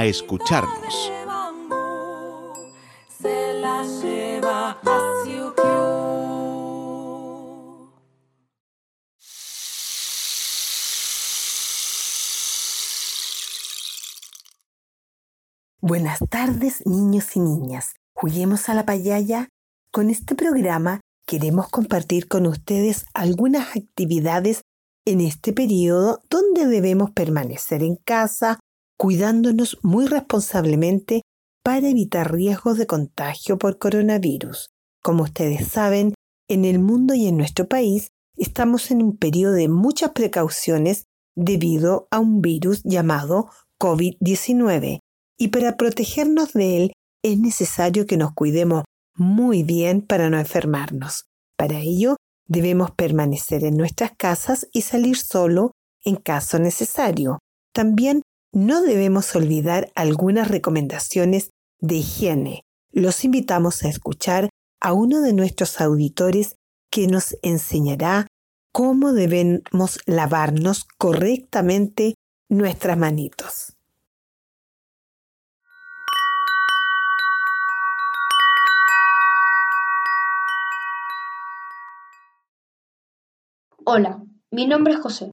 escucharnos. Buenas tardes, niños y niñas. Juguemos a la payaya. Con este programa queremos compartir con ustedes algunas actividades en este periodo donde debemos permanecer en casa, cuidándonos muy responsablemente para evitar riesgos de contagio por coronavirus. Como ustedes saben, en el mundo y en nuestro país estamos en un periodo de muchas precauciones debido a un virus llamado COVID-19 y para protegernos de él es necesario que nos cuidemos muy bien para no enfermarnos. Para ello, debemos permanecer en nuestras casas y salir solo en caso necesario. También no debemos olvidar algunas recomendaciones de higiene. Los invitamos a escuchar a uno de nuestros auditores que nos enseñará cómo debemos lavarnos correctamente nuestras manitos. Hola, mi nombre es José.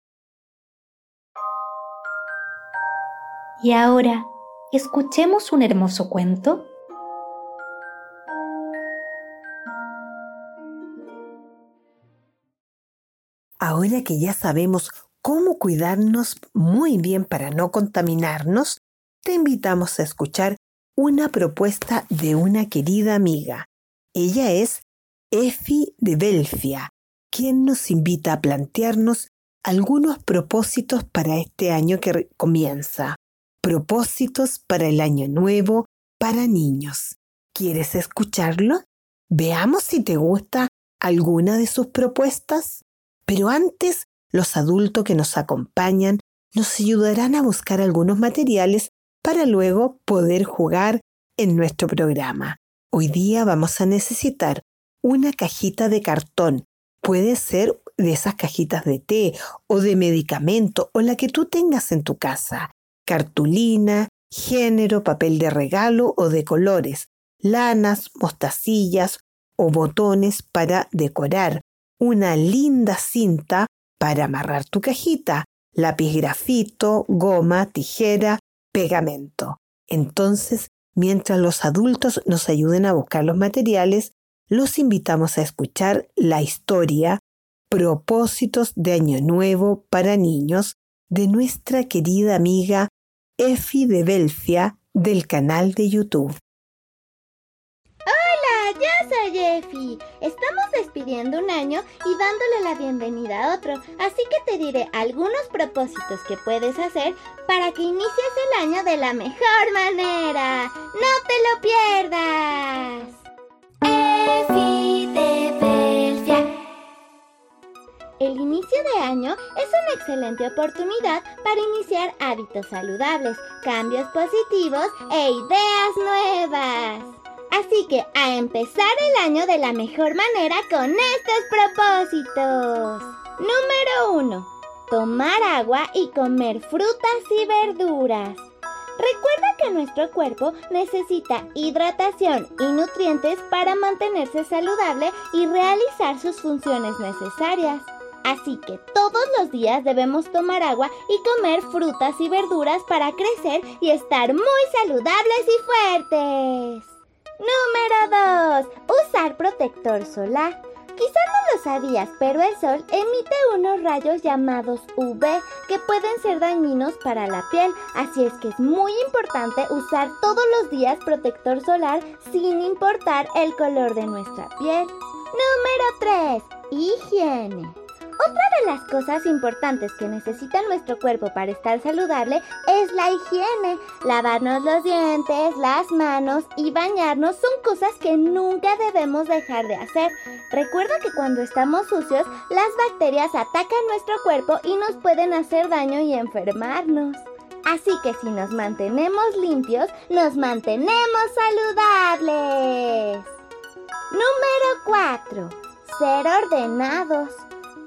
Y ahora, escuchemos un hermoso cuento. Ahora que ya sabemos cómo cuidarnos muy bien para no contaminarnos, te invitamos a escuchar una propuesta de una querida amiga. Ella es Efi de Belfia, quien nos invita a plantearnos algunos propósitos para este año que comienza propósitos para el año nuevo para niños. ¿Quieres escucharlo? Veamos si te gusta alguna de sus propuestas. Pero antes, los adultos que nos acompañan nos ayudarán a buscar algunos materiales para luego poder jugar en nuestro programa. Hoy día vamos a necesitar una cajita de cartón. Puede ser de esas cajitas de té o de medicamento o la que tú tengas en tu casa cartulina, género, papel de regalo o de colores, lanas, mostacillas o botones para decorar, una linda cinta para amarrar tu cajita, lápiz grafito, goma, tijera, pegamento. Entonces, mientras los adultos nos ayuden a buscar los materiales, los invitamos a escuchar la historia Propósitos de Año Nuevo para Niños de nuestra querida amiga Efi de Belfia del canal de YouTube. Hola, yo soy Efi. Estamos despidiendo un año y dándole la bienvenida a otro, así que te diré algunos propósitos que puedes hacer para que inicies el año de la mejor manera. ¡No te lo pierdas! De. El inicio de año es una excelente oportunidad para iniciar hábitos saludables, cambios positivos e ideas nuevas. Así que a empezar el año de la mejor manera con estos propósitos. Número 1. Tomar agua y comer frutas y verduras. Recuerda que nuestro cuerpo necesita hidratación y nutrientes para mantenerse saludable y realizar sus funciones necesarias. Así que todos los días debemos tomar agua y comer frutas y verduras para crecer y estar muy saludables y fuertes. Número 2. Usar protector solar. Quizá no lo sabías, pero el sol emite unos rayos llamados UV que pueden ser dañinos para la piel, así es que es muy importante usar todos los días protector solar sin importar el color de nuestra piel. Número 3. Higiene. Otra de las cosas importantes que necesita nuestro cuerpo para estar saludable es la higiene. Lavarnos los dientes, las manos y bañarnos son cosas que nunca debemos dejar de hacer. Recuerda que cuando estamos sucios, las bacterias atacan nuestro cuerpo y nos pueden hacer daño y enfermarnos. Así que si nos mantenemos limpios, nos mantenemos saludables. Número 4. Ser ordenados.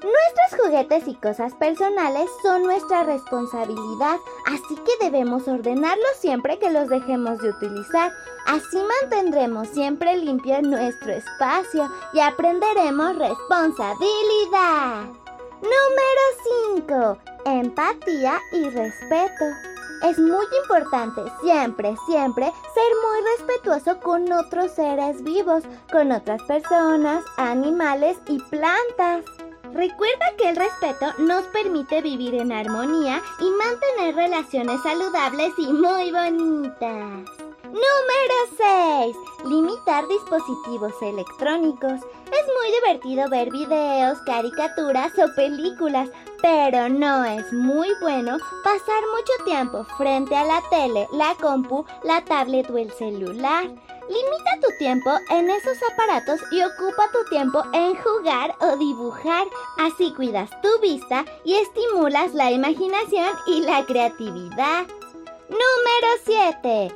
Nuestros juguetes y cosas personales son nuestra responsabilidad, así que debemos ordenarlos siempre que los dejemos de utilizar. Así mantendremos siempre limpio nuestro espacio y aprenderemos responsabilidad. Número 5. Empatía y respeto. Es muy importante siempre, siempre ser muy respetuoso con otros seres vivos, con otras personas, animales y plantas. Recuerda que el respeto nos permite vivir en armonía y mantener relaciones saludables y muy bonitas. Número 6. Limitar dispositivos electrónicos. Es muy divertido ver videos, caricaturas o películas, pero no es muy bueno pasar mucho tiempo frente a la tele, la compu, la tablet o el celular. Limita tu tiempo en esos aparatos y ocupa tu tiempo en jugar o dibujar. Así cuidas tu vista y estimulas la imaginación y la creatividad. Número 7.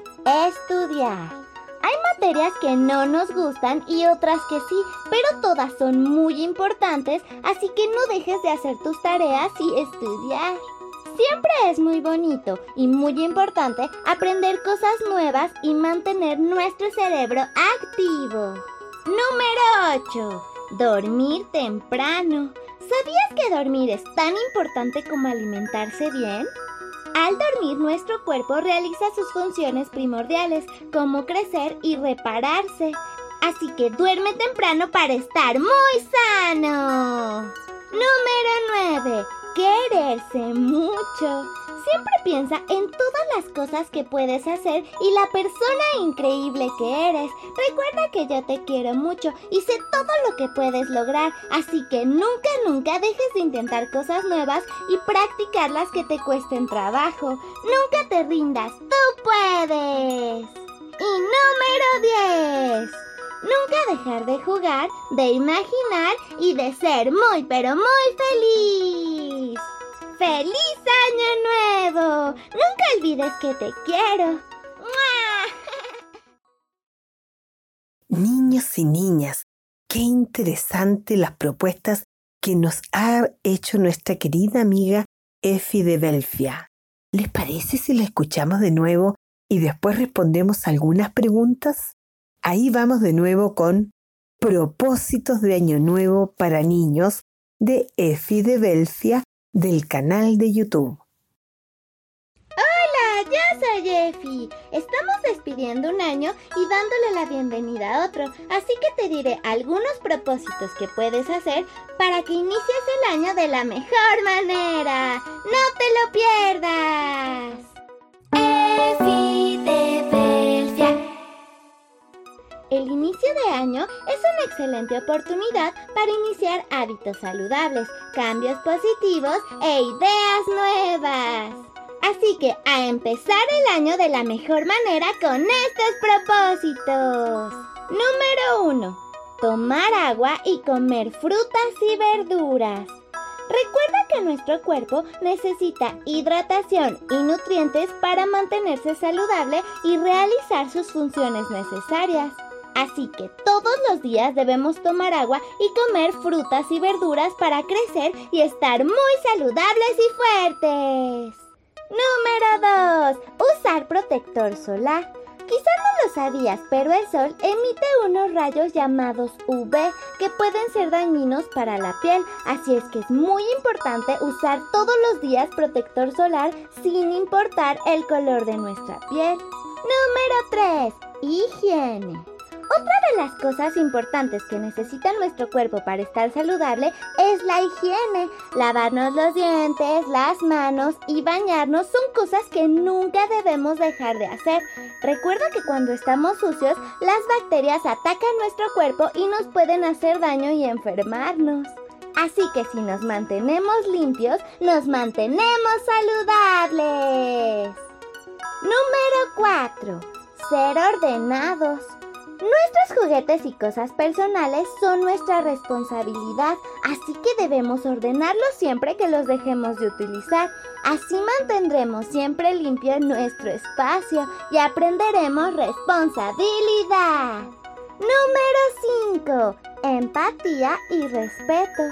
Estudiar. Hay materias que no nos gustan y otras que sí, pero todas son muy importantes, así que no dejes de hacer tus tareas y estudiar. Siempre es muy bonito y muy importante aprender cosas nuevas y mantener nuestro cerebro activo. Número 8. Dormir temprano. ¿Sabías que dormir es tan importante como alimentarse bien? Al dormir nuestro cuerpo realiza sus funciones primordiales como crecer y repararse. Así que duerme temprano para estar muy sano. Número 9 quererse mucho. Siempre piensa en todas las cosas que puedes hacer y la persona increíble que eres. Recuerda que yo te quiero mucho y sé todo lo que puedes lograr, así que nunca, nunca dejes de intentar cosas nuevas y practicar las que te cuesten trabajo. Nunca te rindas, tú puedes. Y número 10. Nunca dejar de jugar, de imaginar y de ser muy pero muy feliz. Olvides que te quiero. Niños y niñas, qué interesante las propuestas que nos ha hecho nuestra querida amiga Efi de Belfia. ¿Les parece si la escuchamos de nuevo y después respondemos algunas preguntas? Ahí vamos de nuevo con Propósitos de Año Nuevo para Niños de Efi de Belfia del canal de YouTube. Efi. Estamos despidiendo un año y dándole la bienvenida a otro, así que te diré algunos propósitos que puedes hacer para que inicies el año de la mejor manera. ¡No te lo pierdas! El inicio de año es una excelente oportunidad para iniciar hábitos saludables, cambios positivos e ideas nuevas. Así que a empezar el año de la mejor manera con estos propósitos. Número 1. Tomar agua y comer frutas y verduras. Recuerda que nuestro cuerpo necesita hidratación y nutrientes para mantenerse saludable y realizar sus funciones necesarias. Así que todos los días debemos tomar agua y comer frutas y verduras para crecer y estar muy saludables y fuertes. Número 2. Usar protector solar. Quizá no lo sabías, pero el sol emite unos rayos llamados UV que pueden ser dañinos para la piel, así es que es muy importante usar todos los días protector solar sin importar el color de nuestra piel. Número 3. Higiene. Otra de las cosas importantes que necesita nuestro cuerpo para estar saludable es la higiene. Lavarnos los dientes, las manos y bañarnos son cosas que nunca debemos dejar de hacer. Recuerda que cuando estamos sucios, las bacterias atacan nuestro cuerpo y nos pueden hacer daño y enfermarnos. Así que si nos mantenemos limpios, nos mantenemos saludables. Número 4. Ser ordenados. Nuestros juguetes y cosas personales son nuestra responsabilidad, así que debemos ordenarlos siempre que los dejemos de utilizar. Así mantendremos siempre limpio nuestro espacio y aprenderemos responsabilidad. Número 5. Empatía y respeto.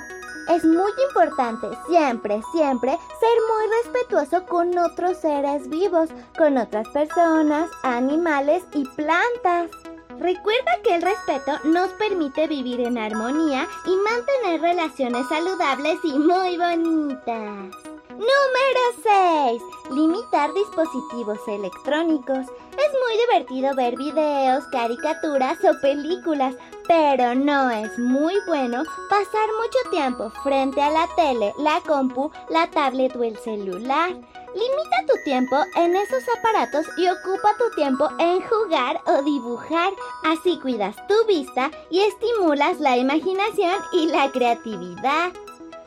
Es muy importante siempre, siempre ser muy respetuoso con otros seres vivos, con otras personas, animales y plantas. Recuerda que el respeto nos permite vivir en armonía y mantener relaciones saludables y muy bonitas. Número 6. Limitar dispositivos electrónicos. Es muy divertido ver videos, caricaturas o películas, pero no es muy bueno pasar mucho tiempo frente a la tele, la compu, la tablet o el celular. Limita tu tiempo en esos aparatos y ocupa tu tiempo en jugar o dibujar. Así cuidas tu vista y estimulas la imaginación y la creatividad.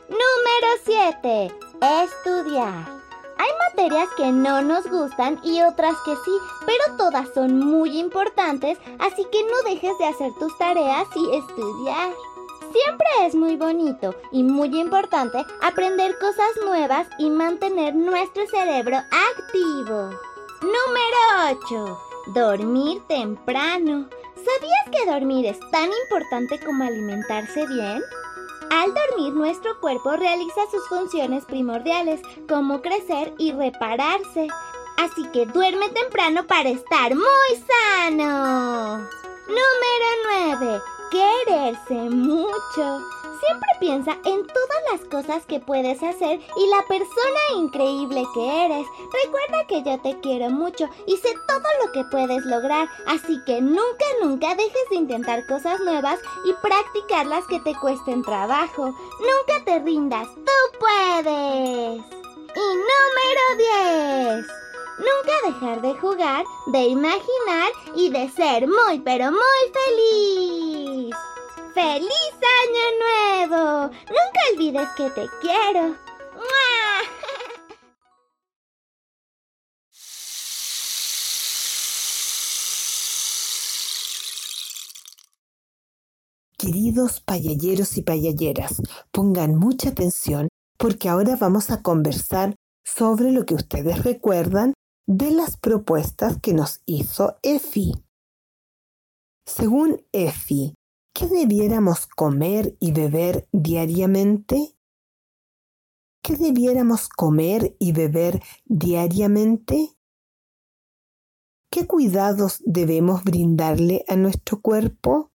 Número 7. Estudiar. Hay materias que no nos gustan y otras que sí, pero todas son muy importantes, así que no dejes de hacer tus tareas y estudiar. Siempre es muy bonito y muy importante aprender cosas nuevas y mantener nuestro cerebro activo. Número 8. Dormir temprano. ¿Sabías que dormir es tan importante como alimentarse bien? Al dormir nuestro cuerpo realiza sus funciones primordiales como crecer y repararse. Así que duerme temprano para estar muy sano. Número 9 quererse mucho. Siempre piensa en todas las cosas que puedes hacer y la persona increíble que eres. Recuerda que yo te quiero mucho y sé todo lo que puedes lograr, así que nunca, nunca dejes de intentar cosas nuevas y practicar las que te cuesten trabajo. Nunca te rindas, tú puedes. Y número 10. Nunca dejar de jugar, de imaginar y de ser muy pero muy feliz. ¡Feliz Año Nuevo! Nunca olvides que te quiero. Queridos payalleros y payalleras, pongan mucha atención porque ahora vamos a conversar sobre lo que ustedes recuerdan de las propuestas que nos hizo Efi. Según Efi, ¿qué debiéramos comer y beber diariamente? ¿Qué debiéramos comer y beber diariamente? ¿Qué cuidados debemos brindarle a nuestro cuerpo?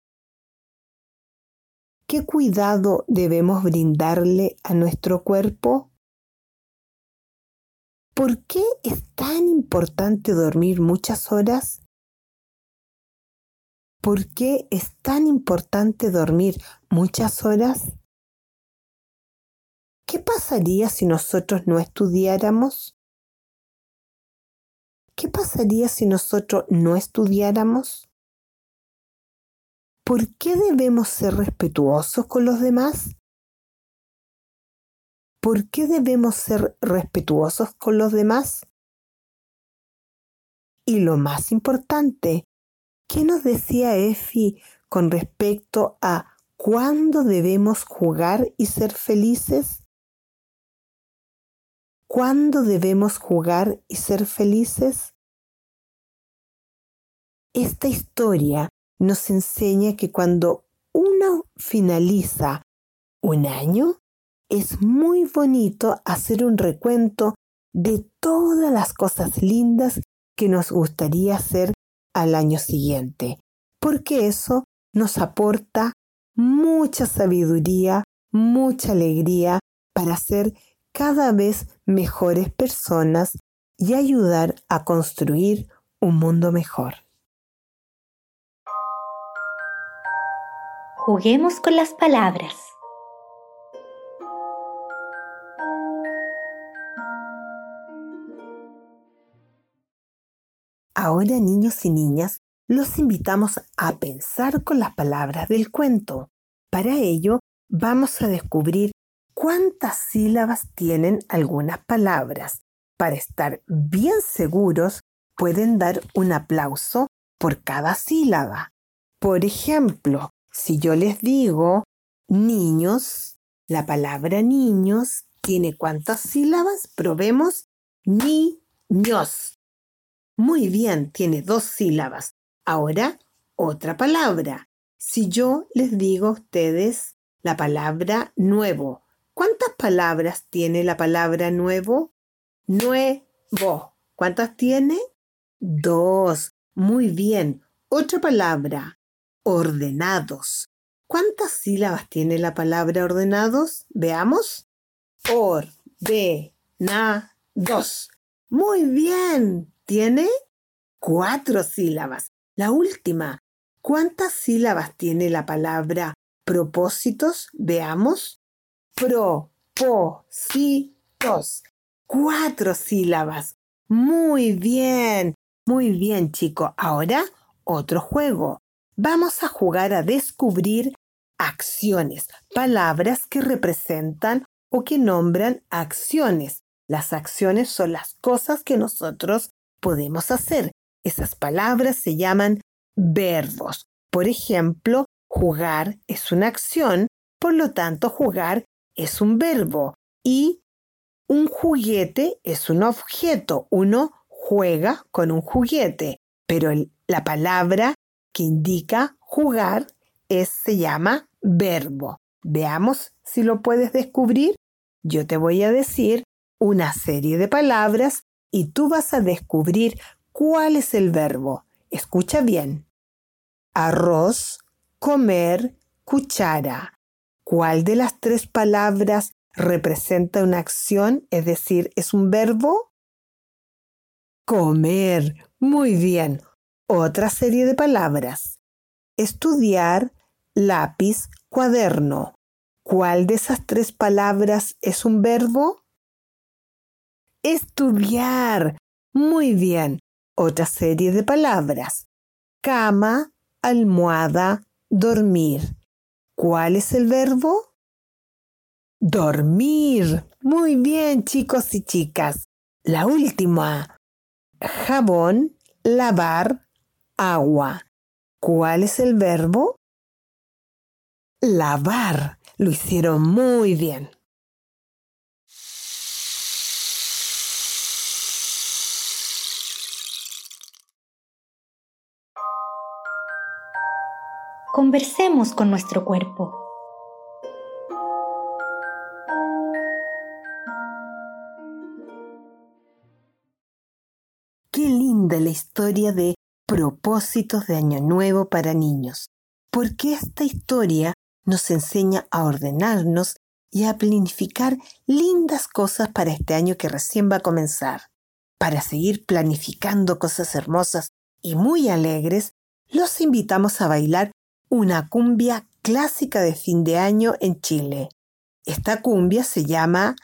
¿Qué cuidado debemos brindarle a nuestro cuerpo? ¿Por qué es tan importante dormir muchas horas? ¿Por qué es tan importante dormir muchas horas? ¿Qué pasaría si nosotros no estudiáramos? ¿Qué pasaría si nosotros no estudiáramos? ¿Por qué debemos ser respetuosos con los demás? ¿Por qué debemos ser respetuosos con los demás? Y lo más importante, ¿qué nos decía Efi con respecto a cuándo debemos jugar y ser felices? ¿Cuándo debemos jugar y ser felices? Esta historia nos enseña que cuando uno finaliza un año, es muy bonito hacer un recuento de todas las cosas lindas que nos gustaría hacer al año siguiente, porque eso nos aporta mucha sabiduría, mucha alegría para ser cada vez mejores personas y ayudar a construir un mundo mejor. Juguemos con las palabras. Ahora, niños y niñas, los invitamos a pensar con las palabras del cuento. Para ello, vamos a descubrir cuántas sílabas tienen algunas palabras. Para estar bien seguros, pueden dar un aplauso por cada sílaba. Por ejemplo, si yo les digo niños, la palabra niños tiene cuántas sílabas? Probemos niños. Muy bien, tiene dos sílabas. Ahora, otra palabra. Si yo les digo a ustedes la palabra nuevo, ¿cuántas palabras tiene la palabra nuevo? Nuevo. ¿Cuántas tiene? Dos. Muy bien. Otra palabra. Ordenados. ¿Cuántas sílabas tiene la palabra ordenados? Veamos. Or, de, na, dos. Muy bien. Tiene cuatro sílabas. La última. ¿Cuántas sílabas tiene la palabra propósitos? Veamos. Propósitos. Cuatro sílabas. Muy bien. Muy bien, chico. Ahora, otro juego. Vamos a jugar a descubrir acciones, palabras que representan o que nombran acciones. Las acciones son las cosas que nosotros podemos hacer. Esas palabras se llaman verbos. Por ejemplo, jugar es una acción, por lo tanto jugar es un verbo. Y un juguete es un objeto. Uno juega con un juguete, pero la palabra que indica jugar es, se llama verbo. Veamos si lo puedes descubrir. Yo te voy a decir una serie de palabras y tú vas a descubrir ¿Cuál es el verbo? Escucha bien. Arroz, comer, cuchara. ¿Cuál de las tres palabras representa una acción, es decir, es un verbo? Comer. Muy bien. Otra serie de palabras. Estudiar, lápiz, cuaderno. ¿Cuál de esas tres palabras es un verbo? Estudiar. Muy bien otra serie de palabras. Cama, almohada, dormir. ¿Cuál es el verbo? Dormir. Muy bien, chicos y chicas. La última. Jabón, lavar, agua. ¿Cuál es el verbo? Lavar. Lo hicieron muy bien. Conversemos con nuestro cuerpo. Qué linda la historia de propósitos de Año Nuevo para niños, porque esta historia nos enseña a ordenarnos y a planificar lindas cosas para este año que recién va a comenzar. Para seguir planificando cosas hermosas y muy alegres, los invitamos a bailar una cumbia clásica de fin de año en Chile. Esta cumbia se llama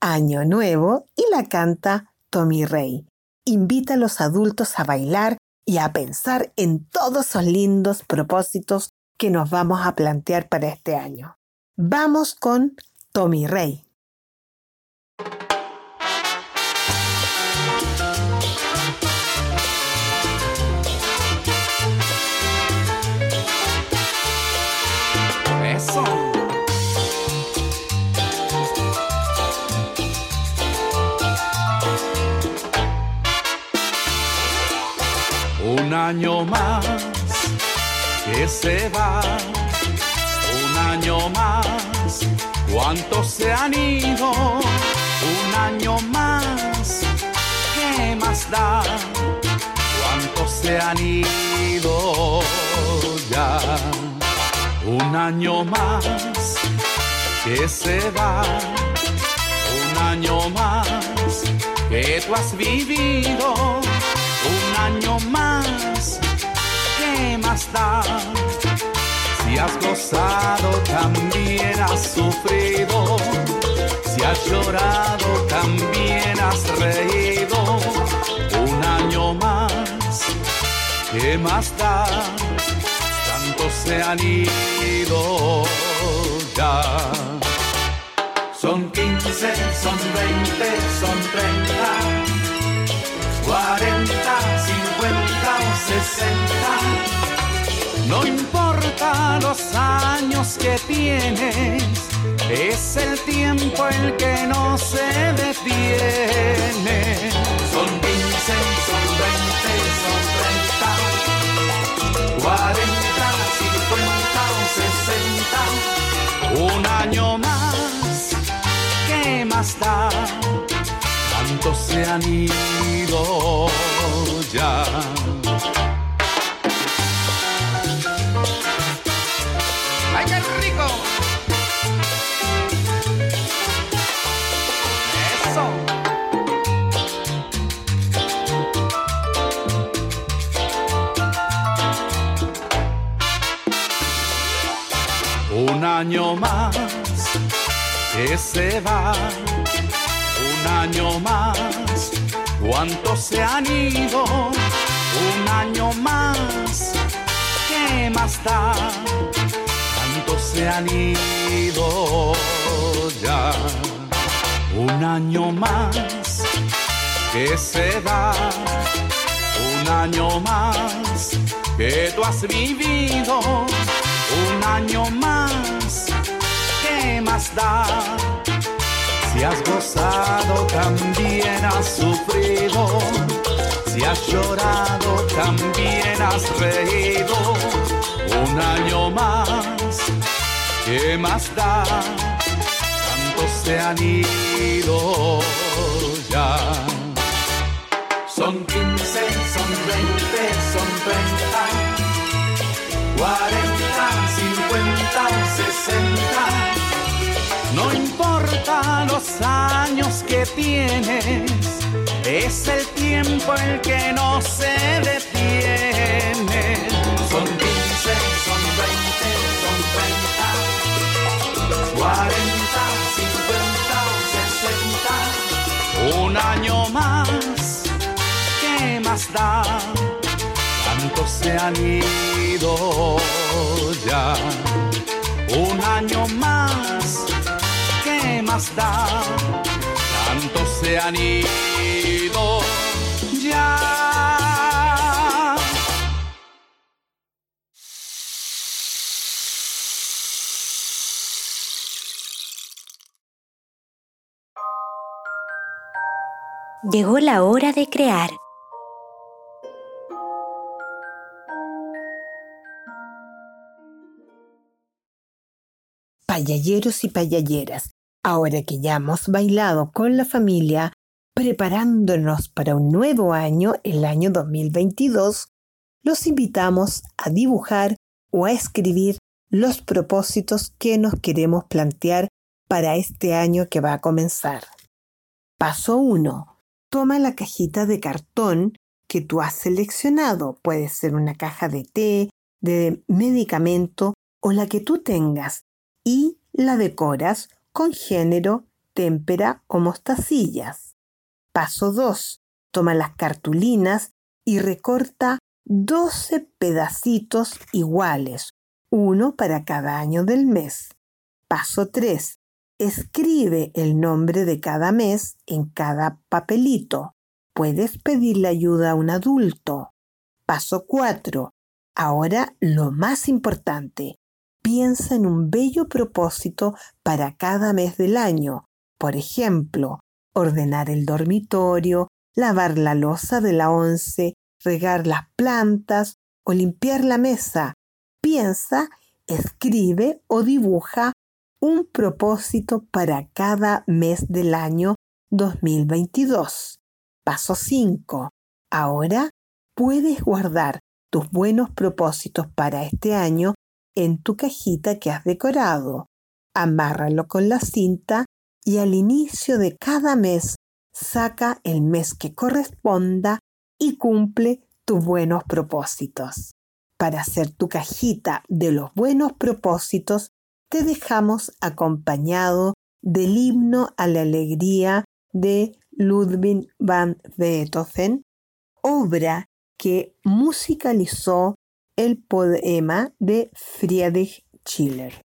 Año Nuevo y la canta Tommy Rey. Invita a los adultos a bailar y a pensar en todos esos lindos propósitos que nos vamos a plantear para este año. Vamos con Tommy Rey. Año más que se va. Un año más, ¿cuántos se han ido? Un año más, ¿qué más da? ¿Cuántos se han ido ya? Un año más que se va. Un año más que tú has vivido. Más ¿qué más da? Si has gozado, también has sufrido. Si has llorado, también has reído. Un año más, ¿qué más da? Tantos se han ido ya. Son 15, son 20, son 30, 40, los años que tienes, es el tiempo el que no se detiene. Son 15, son 20, son 30, 40, 50 o 60. Un año más, ¿qué más da? Tantos se han ido ya. Año más que se va, un año más, ¿cuántos se han ido? Un año más, ¿qué más da? Tantos se han ido ya. Un año más que se va, un año más que tú has vivido, un año más, ¿qué más da? Si has gozado, también has sufrido. Si has llorado, también has reído. Un año más, ¿qué más da? Tantos se han ido ya. Son 15, son 20, son 30, 40, los años que tienes, es el tiempo el que no se detiene. Son 15, son 20, son 30, 40, 50 o 60. Un año más, ¿qué más da? Tantos se han ido ya. Un año más, ¿qué más da? Tantos se han ido ya. Llegó la hora de crear. Payalleros y payalleras, ahora que ya hemos bailado con la familia, preparándonos para un nuevo año, el año 2022, los invitamos a dibujar o a escribir los propósitos que nos queremos plantear para este año que va a comenzar. Paso 1. Toma la cajita de cartón que tú has seleccionado. Puede ser una caja de té, de medicamento o la que tú tengas y la decoras con género, témpera o mostacillas. Paso 2. Toma las cartulinas y recorta 12 pedacitos iguales, uno para cada año del mes. Paso 3. Escribe el nombre de cada mes en cada papelito. Puedes pedirle ayuda a un adulto. Paso 4. Ahora lo más importante. Piensa en un bello propósito para cada mes del año. Por ejemplo, ordenar el dormitorio, lavar la losa de la once, regar las plantas o limpiar la mesa. Piensa, escribe o dibuja un propósito para cada mes del año 2022. Paso 5. Ahora puedes guardar tus buenos propósitos para este año en tu cajita que has decorado. Amárralo con la cinta y al inicio de cada mes saca el mes que corresponda y cumple tus buenos propósitos. Para hacer tu cajita de los buenos propósitos, te dejamos acompañado del himno a la alegría de Ludwig van Beethoven, obra que musicalizó el poema de Friedrich Schiller.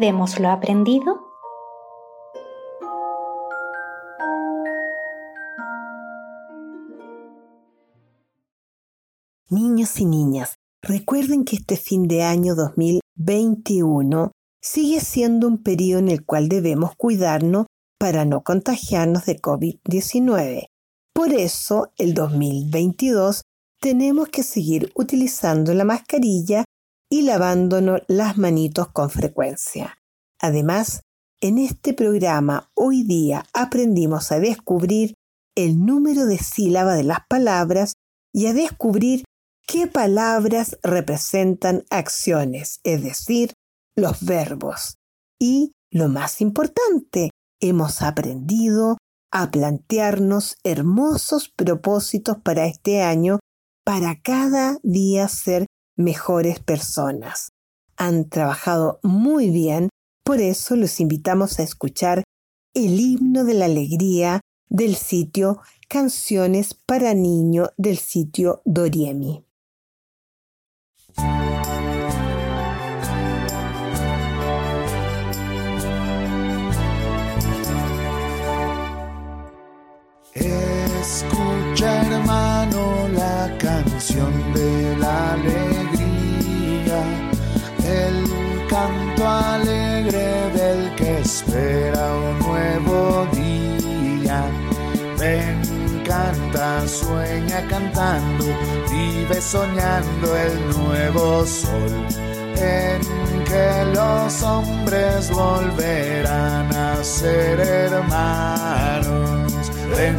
Recordemos lo aprendido. Niños y niñas, recuerden que este fin de año 2021 sigue siendo un periodo en el cual debemos cuidarnos para no contagiarnos de COVID-19. Por eso, el 2022 tenemos que seguir utilizando la mascarilla y lavándonos las manitos con frecuencia. Además, en este programa hoy día aprendimos a descubrir el número de sílaba de las palabras y a descubrir qué palabras representan acciones, es decir, los verbos. Y lo más importante, hemos aprendido a plantearnos hermosos propósitos para este año para cada día ser mejores personas. Han trabajado muy bien, por eso los invitamos a escuchar el himno de la alegría del sitio Canciones para Niño del sitio Doriemi. Escucha hermano la canción de la alegría, cantando, vive soñando el nuevo sol en que los hombres volverán a ser hermanos. Ven,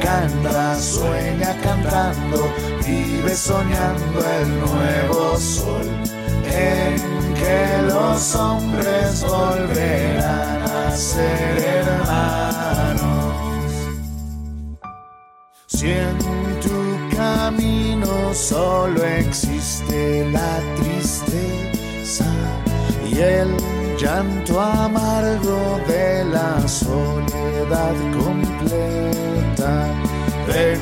canta, sueña cantando, vive soñando el nuevo sol, en que los hombres volverán a ser hermanos. Si en tu camino solo existe la tristeza y el llanto amargo de la soledad completa. Ven,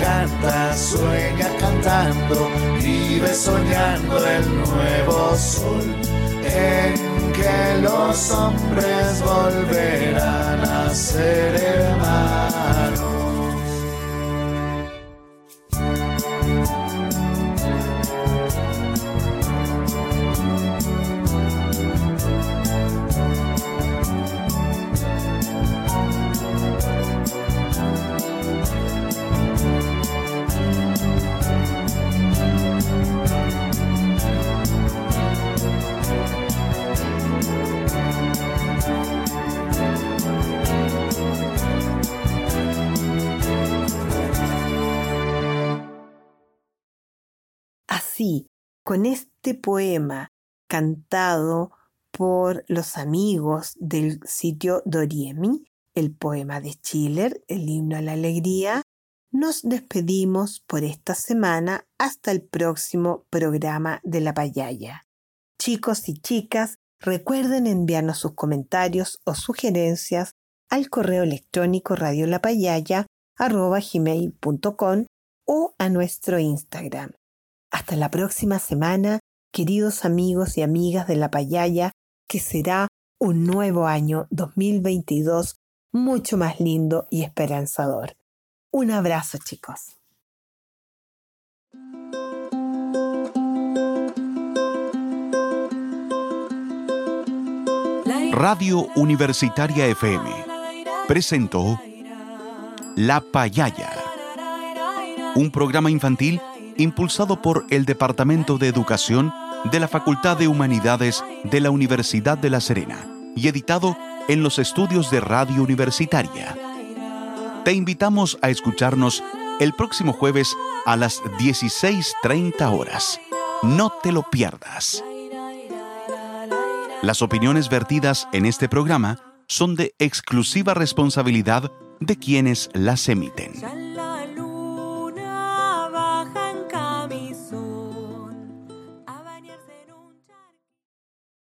canta, sueña cantando, vive soñando el nuevo sol, en que los hombres volverán a ser poema cantado por los amigos del sitio Doriemi, el poema de Schiller, el himno a la alegría, nos despedimos por esta semana hasta el próximo programa de la payaya. Chicos y chicas, recuerden enviarnos sus comentarios o sugerencias al correo electrónico radiolapayaya.com o a nuestro Instagram. Hasta la próxima semana, queridos amigos y amigas de la payaya, que será un nuevo año 2022 mucho más lindo y esperanzador. Un abrazo chicos. Radio Universitaria FM presentó La Payaya, un programa infantil impulsado por el Departamento de Educación de la Facultad de Humanidades de la Universidad de La Serena y editado en los estudios de Radio Universitaria. Te invitamos a escucharnos el próximo jueves a las 16.30 horas. No te lo pierdas. Las opiniones vertidas en este programa son de exclusiva responsabilidad de quienes las emiten.